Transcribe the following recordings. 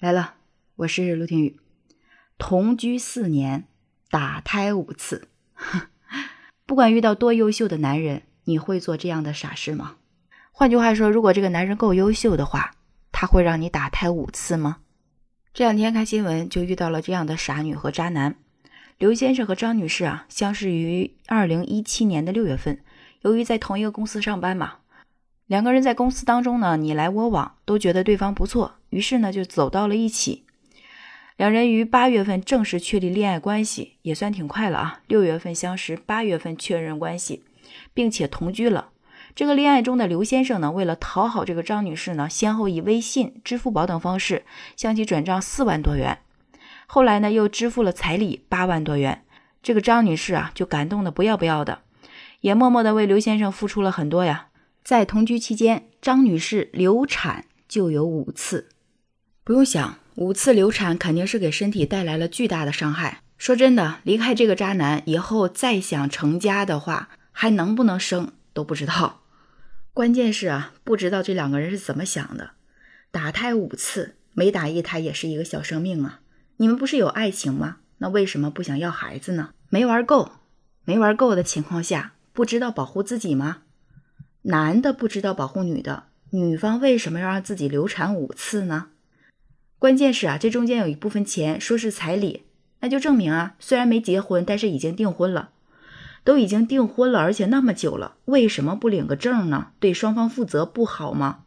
来了，我是陆廷宇。同居四年，打胎五次，不管遇到多优秀的男人，你会做这样的傻事吗？换句话说，如果这个男人够优秀的话，他会让你打胎五次吗？这两天看新闻就遇到了这样的傻女和渣男。刘先生和张女士啊，相识于二零一七年的六月份，由于在同一个公司上班嘛。两个人在公司当中呢，你来我往，都觉得对方不错，于是呢就走到了一起。两人于八月份正式确立恋爱关系，也算挺快了啊。六月份相识，八月份确认关系，并且同居了。这个恋爱中的刘先生呢，为了讨好这个张女士呢，先后以微信、支付宝等方式向其转账四万多元，后来呢又支付了彩礼八万多元。这个张女士啊，就感动的不要不要的，也默默的为刘先生付出了很多呀。在同居期间，张女士流产就有五次。不用想，五次流产肯定是给身体带来了巨大的伤害。说真的，离开这个渣男以后，再想成家的话，还能不能生都不知道。关键是啊，不知道这两个人是怎么想的。打胎五次，每打一胎也是一个小生命啊！你们不是有爱情吗？那为什么不想要孩子呢？没玩够，没玩够的情况下，不知道保护自己吗？男的不知道保护女的，女方为什么要让自己流产五次呢？关键是啊，这中间有一部分钱说是彩礼，那就证明啊，虽然没结婚，但是已经订婚了，都已经订婚了，而且那么久了，为什么不领个证呢？对双方负责不好吗？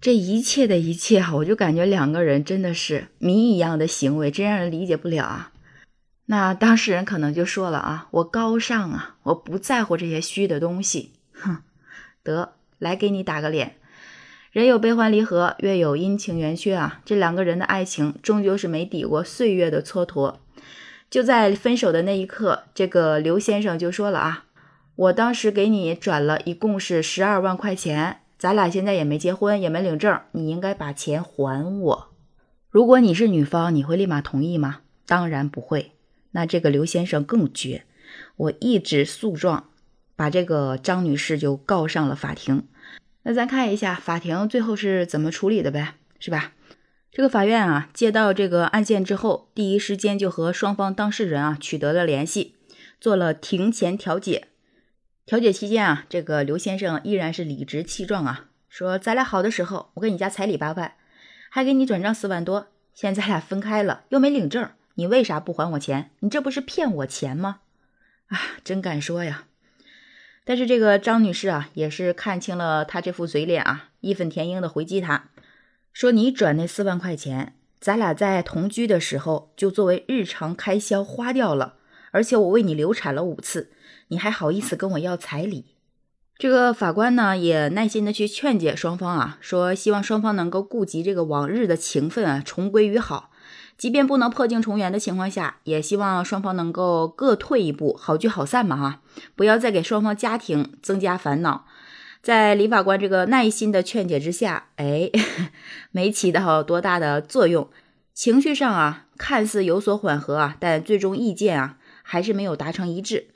这一切的一切，我就感觉两个人真的是谜一样的行为，真让人理解不了啊。那当事人可能就说了啊，我高尚啊，我不在乎这些虚的东西，哼。得来给你打个脸，人有悲欢离合，月有阴晴圆缺啊。这两个人的爱情终究是没抵过岁月的蹉跎。就在分手的那一刻，这个刘先生就说了啊，我当时给你转了一共是十二万块钱，咱俩现在也没结婚，也没领证，你应该把钱还我。如果你是女方，你会立马同意吗？当然不会。那这个刘先生更绝，我一纸诉状。把这个张女士就告上了法庭，那咱看一下法庭最后是怎么处理的呗，是吧？这个法院啊接到这个案件之后，第一时间就和双方当事人啊取得了联系，做了庭前调解。调解期间啊，这个刘先生依然是理直气壮啊，说咱俩好的时候我给你家彩礼八万，还给你转账四万多，现在咱俩分开了又没领证，你为啥不还我钱？你这不是骗我钱吗？啊，真敢说呀！但是这个张女士啊，也是看清了他这副嘴脸啊，义愤填膺的回击他，说你转那四万块钱，咱俩在同居的时候就作为日常开销花掉了，而且我为你流产了五次，你还好意思跟我要彩礼？这个法官呢，也耐心的去劝解双方啊，说希望双方能够顾及这个往日的情分啊，重归于好。即便不能破镜重圆的情况下，也希望双方能够各退一步，好聚好散嘛哈，不要再给双方家庭增加烦恼。在李法官这个耐心的劝解之下，哎，没起到多大的作用，情绪上啊看似有所缓和啊，但最终意见啊还是没有达成一致。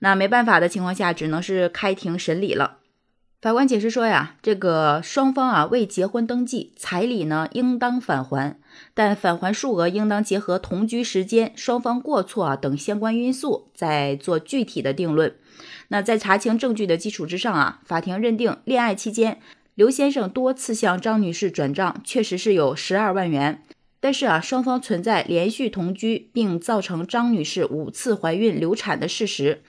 那没办法的情况下，只能是开庭审理了。法官解释说呀，这个双方啊未结婚登记，彩礼呢应当返还，但返还数额应当结合同居时间、双方过错啊等相关因素再做具体的定论。那在查清证据的基础之上啊，法庭认定恋爱期间刘先生多次向张女士转账，确实是有十二万元，但是啊双方存在连续同居并造成张女士五次怀孕流产的事实。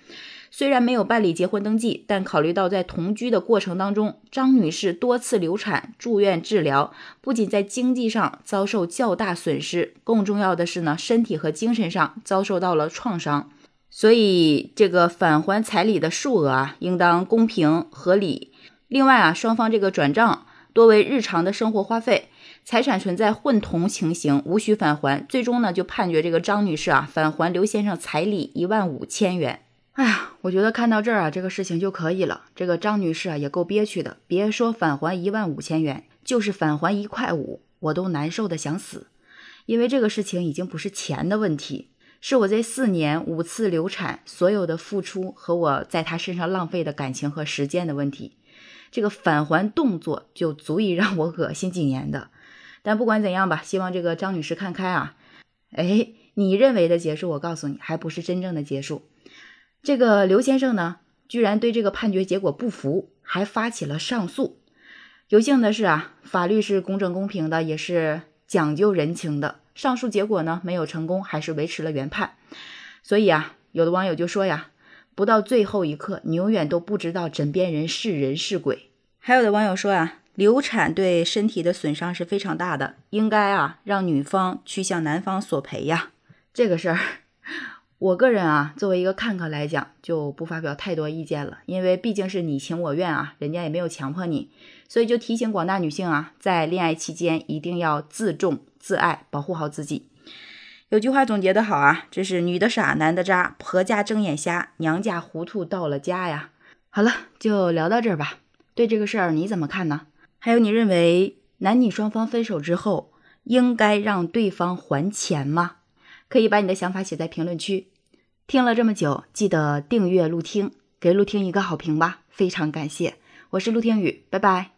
虽然没有办理结婚登记，但考虑到在同居的过程当中，张女士多次流产、住院治疗，不仅在经济上遭受较大损失，更重要的是呢，身体和精神上遭受到了创伤。所以，这个返还彩礼的数额啊，应当公平合理。另外啊，双方这个转账多为日常的生活花费，财产存在混同情形，无需返还。最终呢，就判决这个张女士啊，返还刘先生彩礼一万五千元。哎呀，我觉得看到这儿啊，这个事情就可以了。这个张女士啊，也够憋屈的。别说返还一万五千元，就是返还一块五，我都难受的想死。因为这个事情已经不是钱的问题，是我这四年五次流产所有的付出和我在他身上浪费的感情和时间的问题。这个返还动作就足以让我恶心几年的。但不管怎样吧，希望这个张女士看开啊。哎，你认为的结束，我告诉你，还不是真正的结束。这个刘先生呢，居然对这个判决结果不服，还发起了上诉。有幸的是啊，法律是公正公平的，也是讲究人情的。上诉结果呢没有成功，还是维持了原判。所以啊，有的网友就说呀，不到最后一刻，你永远都不知道枕边人是人是鬼。还有的网友说啊。流产对身体的损伤是非常大的，应该啊让女方去向男方索赔呀。这个事儿，我个人啊作为一个看客来讲，就不发表太多意见了，因为毕竟是你情我愿啊，人家也没有强迫你，所以就提醒广大女性啊，在恋爱期间一定要自重自爱，保护好自己。有句话总结的好啊，这是女的傻，男的渣，婆家睁眼瞎，娘家糊涂到了家呀。好了，就聊到这儿吧。对这个事儿你怎么看呢？还有，你认为男女双方分手之后应该让对方还钱吗？可以把你的想法写在评论区。听了这么久，记得订阅陆听，给陆听一个好评吧，非常感谢。我是陆听雨，拜拜。